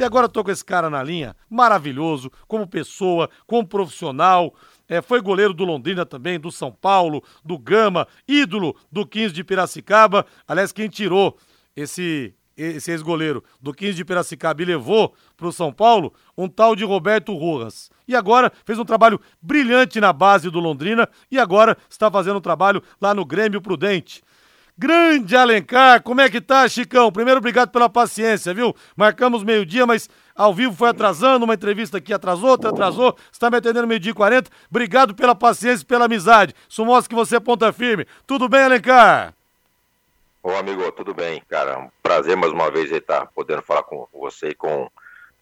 E agora tô com esse cara na linha, maravilhoso, como pessoa, como profissional. É, foi goleiro do Londrina também, do São Paulo, do Gama, ídolo do 15 de Piracicaba. Aliás, quem tirou esse esse ex-goleiro do 15 de Piracicaba e levou para o São Paulo um tal de Roberto Rojas. E agora fez um trabalho brilhante na base do Londrina e agora está fazendo um trabalho lá no Grêmio Prudente. Grande Alencar, como é que tá, Chicão? Primeiro, obrigado pela paciência, viu? Marcamos meio-dia, mas ao vivo foi atrasando, uma entrevista aqui atrasou, outra atrasou, está me atendendo meio-dia e 40. Obrigado pela paciência e pela amizade. Isso mostra que você é ponta firme. Tudo bem, Alencar? Ô, amigo, tudo bem, cara? Um prazer mais uma vez estar podendo falar com você e com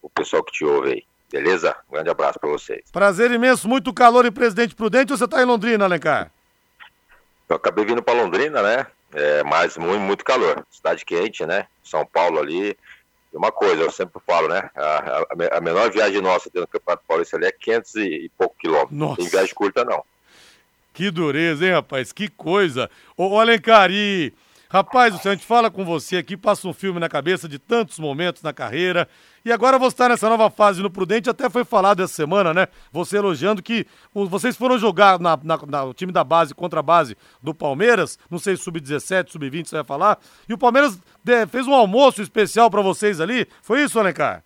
o pessoal que te ouve aí. Beleza? Um grande abraço para vocês. Prazer imenso, muito calor em Presidente Prudente ou você está em Londrina, Alencar? Eu acabei vindo para Londrina, né? É, mas muito, muito calor. Cidade quente, né? São Paulo ali. E uma coisa, eu sempre falo, né? A, a, a menor viagem nossa dentro do Campeonato Paulista ali é 500 e, e pouco quilômetros. Nossa. Tem viagem curta, não. Que dureza, hein, rapaz? Que coisa. Ô, Alencar, e... Rapaz, o senhor, a gente fala com você aqui, passa um filme na cabeça de tantos momentos na carreira. E agora você está nessa nova fase no Prudente, até foi falado essa semana, né? Você elogiando que vocês foram jogar na, na, na, o time da base contra a base do Palmeiras, não sei, sub-17, sub-20, você vai falar. E o Palmeiras de, fez um almoço especial para vocês ali. Foi isso, Alencar?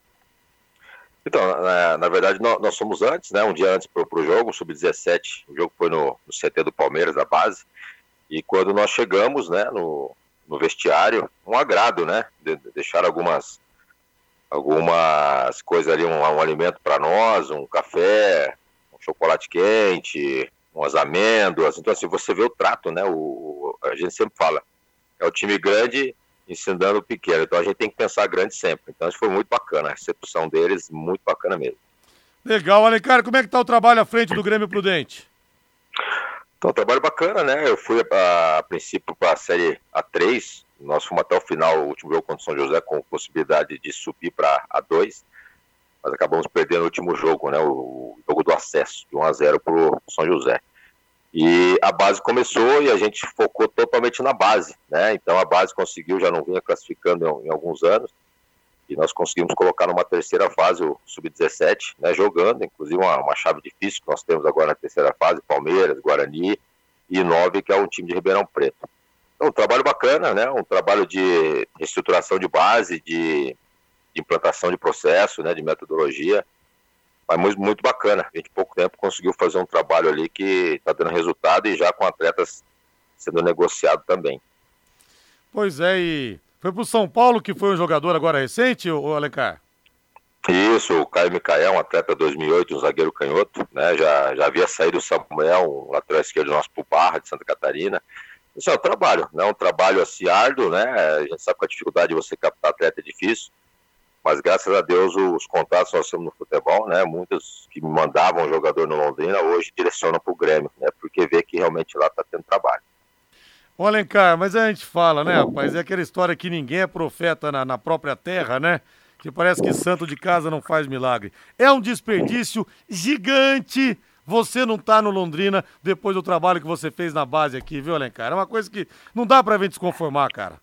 Então, na, na verdade, nós, nós, somos antes, né? Um dia antes pro, pro jogo, sub-17. O jogo foi no, no CT do Palmeiras, da base. E quando nós chegamos, né, no, no vestiário, um agrado, né, de, de deixar algumas algumas coisas ali, um, um alimento para nós, um café, um chocolate quente, umas amêndoas. Então, assim, você vê o trato, né? O, a gente sempre fala, é o time grande ensinando o pequeno. Então, a gente tem que pensar grande sempre. Então, isso foi muito bacana. A recepção deles, muito bacana mesmo. Legal, Alencar, como é que tá o trabalho à frente do Grêmio Prudente? Então, trabalho bacana, né? Eu fui a, a princípio para a Série A3, nós fomos até o final, o último jogo contra o São José, com possibilidade de subir para A2, mas acabamos perdendo o último jogo, né? O, jogo do acesso, de 1 a 0 para o São José. E a base começou e a gente focou totalmente na base, né? Então a base conseguiu, já não vinha classificando em, em alguns anos, e nós conseguimos colocar numa terceira fase o sub-17, né, jogando, inclusive uma, uma, chave difícil que nós temos agora na terceira fase, Palmeiras, Guarani e Nove, que é um time de Ribeirão Preto. Então, um trabalho bacana, né, um trabalho de reestruturação de base, de, de implantação de processo, né, de metodologia, mas muito, muito bacana. A gente, em pouco tempo, conseguiu fazer um trabalho ali que está dando resultado e já com atletas sendo negociado também. Pois é, e foi pro São Paulo que foi um jogador agora recente, o Alencar? Isso, o Caio Micael, um atleta 2008, um zagueiro canhoto, né? Já, já havia saído o Samuel, um lateral esquerdo nosso pro Barra, de Santa Catarina. Isso é um trabalho, né? Um trabalho assim árduo, né? A gente sabe que a dificuldade de você captar atleta é difícil, mas graças a Deus os contatos nós temos no futebol, né? Muitos que me mandavam jogador no Londrina hoje direcionam pro Grêmio, né? Porque vê que realmente lá tá tendo trabalho. Ô Alencar, mas a gente fala, né, rapaz? É aquela história que ninguém é profeta na, na própria terra, né? Que parece que santo de casa não faz milagre. É um desperdício gigante você não tá no Londrina depois do trabalho que você fez na base aqui, viu, Alencar? É uma coisa que não dá pra gente se conformar, cara.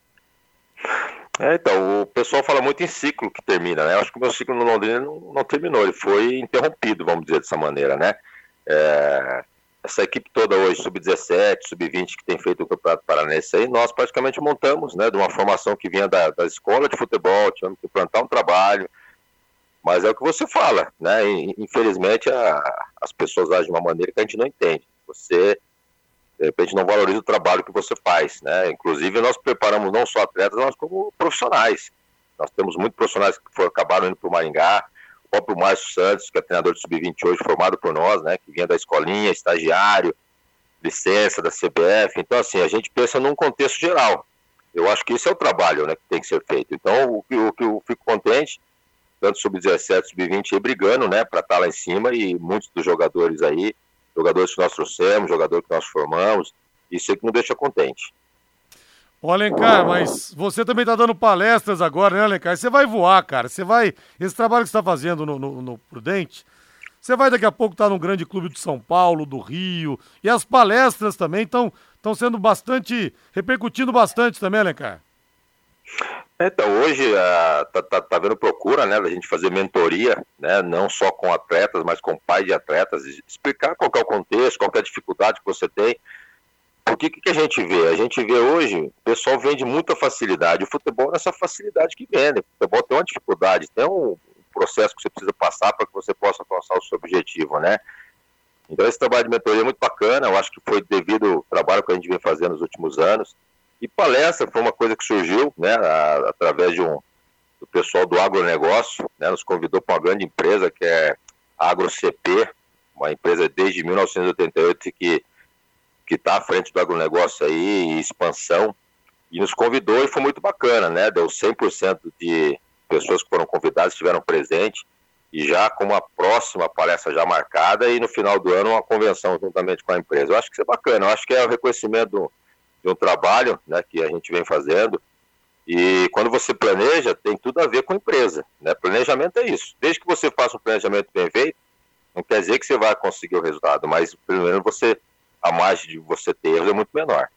É, então, o pessoal fala muito em ciclo que termina, né? Eu acho que o meu ciclo no Londrina não, não terminou, ele foi interrompido, vamos dizer dessa maneira, né? É, essa equipe toda hoje, sub-17, sub-20, que tem feito o Campeonato Paranense aí, nós praticamente montamos, né, de uma formação que vinha da, da escola de futebol, tivemos que plantar um trabalho, mas é o que você fala, né, infelizmente a, as pessoas agem de uma maneira que a gente não entende, você, de repente, não valoriza o trabalho que você faz, né, inclusive nós preparamos não só atletas, mas como profissionais, nós temos muitos profissionais que foram, acabaram indo para o Maringá, o próprio Márcio Santos, que é treinador de sub-20 hoje, formado por nós, né, que vinha da escolinha, estagiário, licença da CBF. Então, assim, a gente pensa num contexto geral. Eu acho que esse é o trabalho né, que tem que ser feito. Então, o que, que eu fico contente, tanto sub-17, sub-20 aí brigando, né, para estar tá lá em cima e muitos dos jogadores aí, jogadores que nós trouxemos, jogadores que nós formamos, isso é que nos deixa contente. Ô Alencar, mas você também tá dando palestras agora, né, Alencar? Você vai voar, cara. Você vai. Esse trabalho que você tá fazendo no, no, no Prudente, você vai daqui a pouco estar tá num grande clube de São Paulo, do Rio. E as palestras também estão sendo bastante. repercutindo bastante também, Alencar. Então, hoje está tá, tá, tá vendo procura, né, da gente fazer mentoria, né, não só com atletas, mas com pais de atletas, explicar qual é o contexto, qual é a dificuldade que você tem. O que, que a gente vê? A gente vê hoje, o pessoal vende muita facilidade. O futebol é essa facilidade que vende. O futebol tem uma dificuldade, tem um processo que você precisa passar para que você possa alcançar o seu objetivo, né? Então esse trabalho de mentoria é muito bacana, eu acho que foi devido ao trabalho que a gente vem fazendo nos últimos anos. E palestra foi uma coisa que surgiu, né, a, através de um do pessoal do agronegócio, né, nos convidou para uma grande empresa que é a AgroCP, uma empresa desde 1988 que que está à frente do agronegócio aí, expansão, e nos convidou e foi muito bacana, né? Deu 100% de pessoas que foram convidadas estiveram presentes e já com uma próxima palestra já marcada e no final do ano uma convenção juntamente com a empresa. Eu acho que isso é bacana, eu acho que é o reconhecimento de um trabalho né, que a gente vem fazendo. E quando você planeja, tem tudo a ver com empresa. Né? Planejamento é isso. Desde que você faça um planejamento bem feito, não quer dizer que você vai conseguir o resultado, mas primeiro você a margem de você ter erros é muito menor.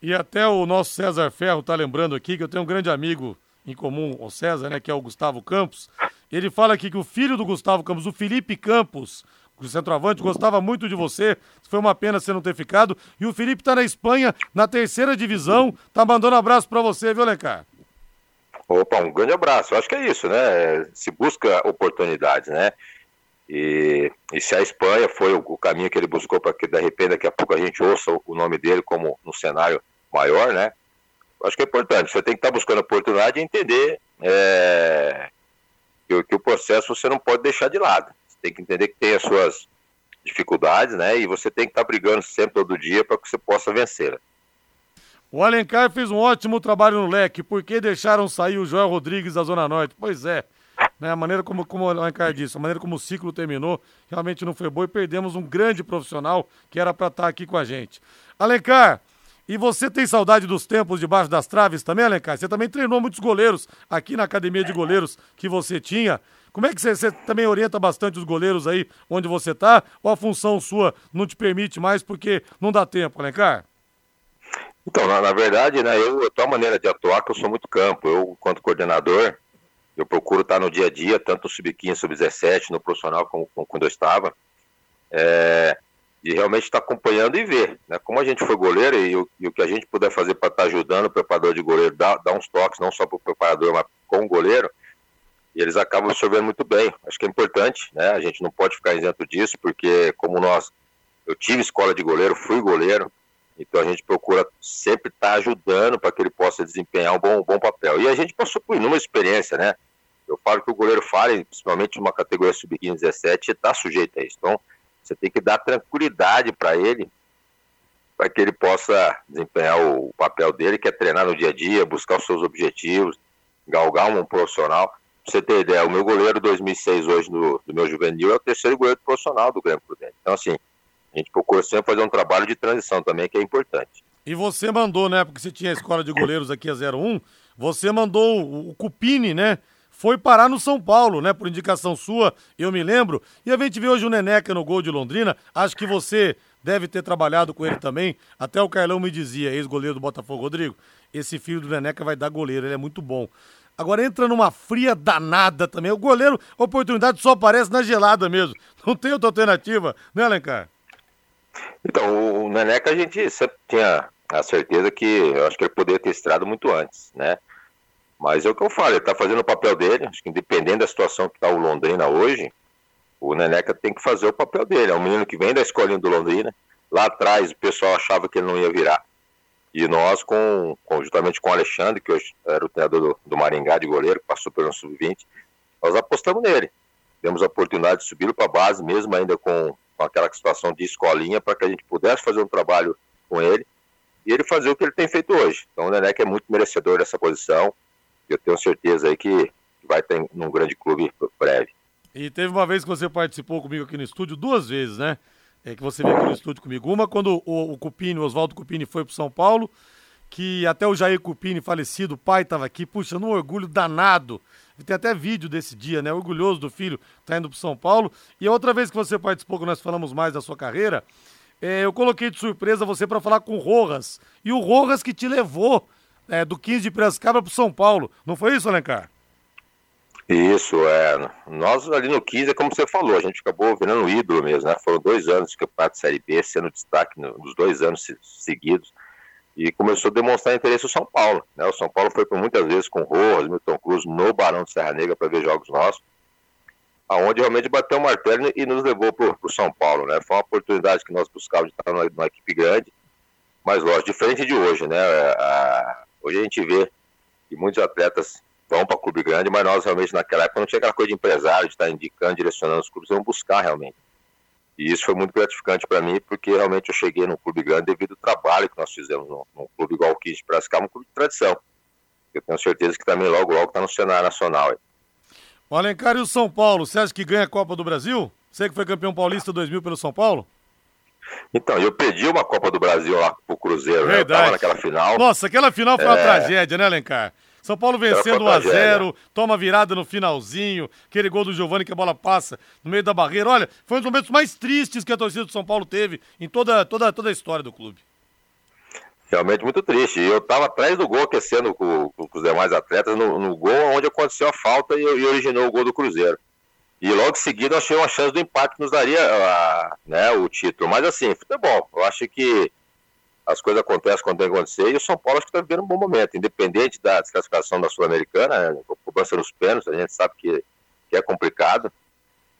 E até o nosso César Ferro está lembrando aqui que eu tenho um grande amigo em comum, o César, né, que é o Gustavo Campos. Ele fala aqui que o filho do Gustavo Campos, o Felipe Campos, o centroavante, gostava muito de você. Foi uma pena você não ter ficado. E o Felipe está na Espanha, na terceira divisão. Tá mandando um abraço para você, viu, Lecar? Opa, um grande abraço. Eu acho que é isso, né? Se busca oportunidades, né? E, e se a Espanha foi o, o caminho que ele buscou para que de repente daqui a pouco a gente ouça o, o nome dele como no cenário maior, né? Acho que é importante. Você tem que estar tá buscando a oportunidade e entender é, que, que, o processo você não pode deixar de lado. Você tem que entender que tem as suas dificuldades, né? E você tem que estar tá brigando sempre todo dia para que você possa vencer. O Alencar fez um ótimo trabalho no leque. Por que deixaram sair o Joel Rodrigues da Zona Norte? Pois é. Né? A maneira como, como o Alencar disse, a maneira como o ciclo terminou, realmente não foi boa e perdemos um grande profissional que era para estar tá aqui com a gente. Alencar, e você tem saudade dos tempos debaixo das traves também, Alencar? Você também treinou muitos goleiros aqui na academia de goleiros que você tinha. Como é que você, você também orienta bastante os goleiros aí onde você está? Ou a função sua não te permite mais porque não dá tempo, Alencar? Então, na, na verdade, né, eu, a tua maneira de atuar, que eu sou muito campo. Eu, quanto coordenador, eu procuro estar no dia a dia, tanto no sub-15, sub-17, no profissional, como, como, quando eu estava, é, e realmente estar acompanhando e ver. Né? Como a gente foi goleiro e, o, e o que a gente puder fazer para estar ajudando o preparador de goleiro, dar, dar uns toques, não só para o preparador, mas com o goleiro, e eles acabam absorvendo muito bem. Acho que é importante, né? A gente não pode ficar isento disso, porque como nós, eu tive escola de goleiro, fui goleiro, então a gente procura sempre estar ajudando para que ele possa desempenhar um bom, um bom papel. E a gente passou por inúmeras experiências, né? Eu falo que o goleiro falha, principalmente numa categoria sub-15, 17, está sujeito a isso. Então, você tem que dar tranquilidade para ele, para que ele possa desempenhar o papel dele, que é treinar no dia a dia, buscar os seus objetivos, galgar um profissional. Pra você ter ideia, o meu goleiro 2006 hoje do, do meu juvenil é o terceiro goleiro profissional do Grêmio Prudente. Então, assim, a gente procura sempre fazer um trabalho de transição também, que é importante. E você mandou, né, porque você tinha a escola de goleiros aqui a 01, você mandou o, o Cupini, né, foi parar no São Paulo, né? Por indicação sua, eu me lembro. E a gente vê hoje o Neneca no gol de Londrina. Acho que você deve ter trabalhado com ele também. Até o Carlão me dizia, ex-goleiro do Botafogo, Rodrigo, esse filho do Neneca vai dar goleiro, ele é muito bom. Agora entra numa fria danada também. O goleiro, oportunidade só aparece na gelada mesmo. Não tem outra alternativa, né, Alencar? Então, o Neneca a gente sempre tinha a certeza que eu acho que ele poderia ter estrado muito antes, né? Mas é o que eu falo, ele está fazendo o papel dele, acho que independente da situação que está o Londrina hoje, o Neneca tem que fazer o papel dele. É um menino que vem da escolinha do Londrina. Lá atrás o pessoal achava que ele não ia virar. E nós, com, conjuntamente com o Alexandre, que hoje era o treinador do, do Maringá de goleiro, que passou pelo Sub-20, nós apostamos nele. Demos a oportunidade de subir para a base, mesmo ainda com, com aquela situação de escolinha, para que a gente pudesse fazer um trabalho com ele e ele fazer o que ele tem feito hoje. Então o Neneca é muito merecedor dessa posição eu tenho certeza aí que vai ter num grande clube breve. E teve uma vez que você participou comigo aqui no estúdio, duas vezes, né? É que você veio aqui no estúdio comigo. Uma quando o, o Cupini, o Oswaldo Cupini foi para São Paulo, que até o Jair Cupini, falecido, o pai estava aqui, puxa, num orgulho danado. Tem até vídeo desse dia, né? Orgulhoso do filho, tá indo para São Paulo. E a outra vez que você participou, que nós falamos mais da sua carreira, é, eu coloquei de surpresa você para falar com o Rojas. E o Rojas que te levou é, do 15 de Piracicaba para o São Paulo. Não foi isso, Alencar? Isso, é. Nós ali no 15, é como você falou, a gente acabou virando ídolo mesmo, né? Foram dois anos de campeonato de Série B, sendo destaque nos dois anos seguidos. E começou a demonstrar interesse o São Paulo. Né? O São Paulo foi por muitas vezes com Rojas, Milton Cruz, no Barão de Serra Negra para ver jogos nossos, aonde realmente bateu o martelo e nos levou para o São Paulo. Né? Foi uma oportunidade que nós buscávamos de estar numa, numa equipe grande, mas lógico, diferente de hoje. Né? A, hoje a gente vê que muitos atletas vão para clube grande, mas nós realmente naquela época não tinha aquela coisa de empresário, de estar indicando, direcionando os clubes, vão buscar realmente. E isso foi muito gratificante para mim, porque realmente eu cheguei num clube grande devido ao trabalho que nós fizemos num, num clube igual o Kiss de Piracicaba, um clube de tradição. Eu tenho certeza que também logo, logo está no cenário nacional. O Alencar e o São Paulo, você acha que ganha a Copa do Brasil? Você que foi campeão paulista 2000 pelo São Paulo? Então, eu pedi uma Copa do Brasil lá pro Cruzeiro, Verdade. né? Eu tava naquela final. Nossa, aquela final foi é... uma tragédia, né, Alencar? São Paulo vencendo 1x0, toma virada no finalzinho, aquele gol do Giovani que a bola passa no meio da barreira. Olha, foi um dos momentos mais tristes que a torcida do São Paulo teve em toda, toda, toda a história do clube. Realmente muito triste. Eu estava atrás do gol, aquecendo com, com, os demais atletas, no, no, gol onde aconteceu a falta e, e, originou o gol do Cruzeiro. E logo em seguida eu achei uma chance do empate que nos daria a, né, o título. Mas assim, futebol. Eu acho que as coisas acontecem quando tem que acontecer, e o São Paulo acho que está vivendo um bom momento, independente da desclassificação da Sul-Americana, né, cobrança nos pênaltis, a gente sabe que, que é complicado,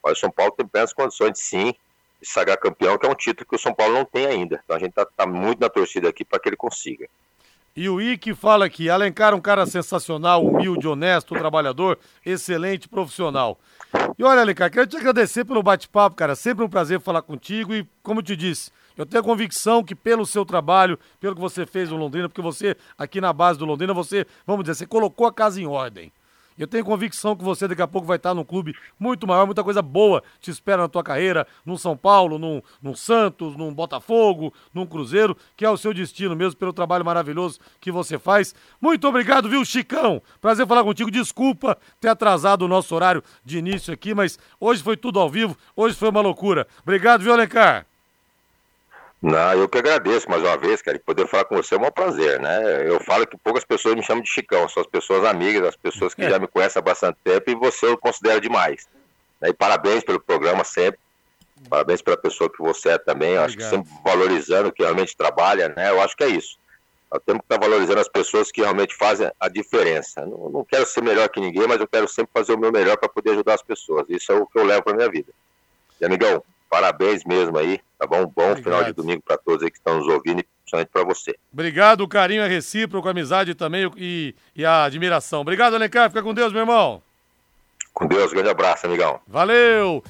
mas o São Paulo tem plenas condições de sim de sagrar campeão, que é um título que o São Paulo não tem ainda. Então a gente está tá muito na torcida aqui para que ele consiga. E o Ike fala aqui, Alencar um cara sensacional, humilde, honesto, trabalhador, excelente profissional. E olha, Alencar, quero te agradecer pelo bate-papo, cara. Sempre um prazer falar contigo e, como eu te disse, eu tenho a convicção que pelo seu trabalho, pelo que você fez no Londrina, porque você, aqui na base do Londrina, você, vamos dizer, você colocou a casa em ordem. Eu tenho convicção que você daqui a pouco vai estar num clube muito maior, muita coisa boa te espera na tua carreira, num São Paulo, num, Santos, num Botafogo, num Cruzeiro, que é o seu destino mesmo pelo trabalho maravilhoso que você faz. Muito obrigado, viu, Chicão? Prazer falar contigo. Desculpa ter atrasado o nosso horário de início aqui, mas hoje foi tudo ao vivo, hoje foi uma loucura. Obrigado, viu, Alencar? Não, eu que agradeço mais uma vez, cara, e poder falar com você é um prazer, né? Eu falo que poucas pessoas me chamam de Chicão, são as pessoas amigas, as pessoas que é. já me conhecem há bastante tempo e você eu considero demais. E parabéns pelo programa sempre, parabéns pela pessoa que você é também, acho que sempre valorizando que realmente trabalha, né? Eu acho que é isso. Nós temos que estar valorizando as pessoas que realmente fazem a diferença. Não, não quero ser melhor que ninguém, mas eu quero sempre fazer o meu melhor para poder ajudar as pessoas. Isso é o que eu levo para minha vida. E amigão, parabéns mesmo aí, tá bom? Bom Obrigado. final de domingo para todos aí que estão nos ouvindo e principalmente para você. Obrigado, o carinho é recíproco, a amizade também e, e a admiração. Obrigado, Alencar, fica com Deus, meu irmão. Com Deus, grande abraço, amigão. Valeu!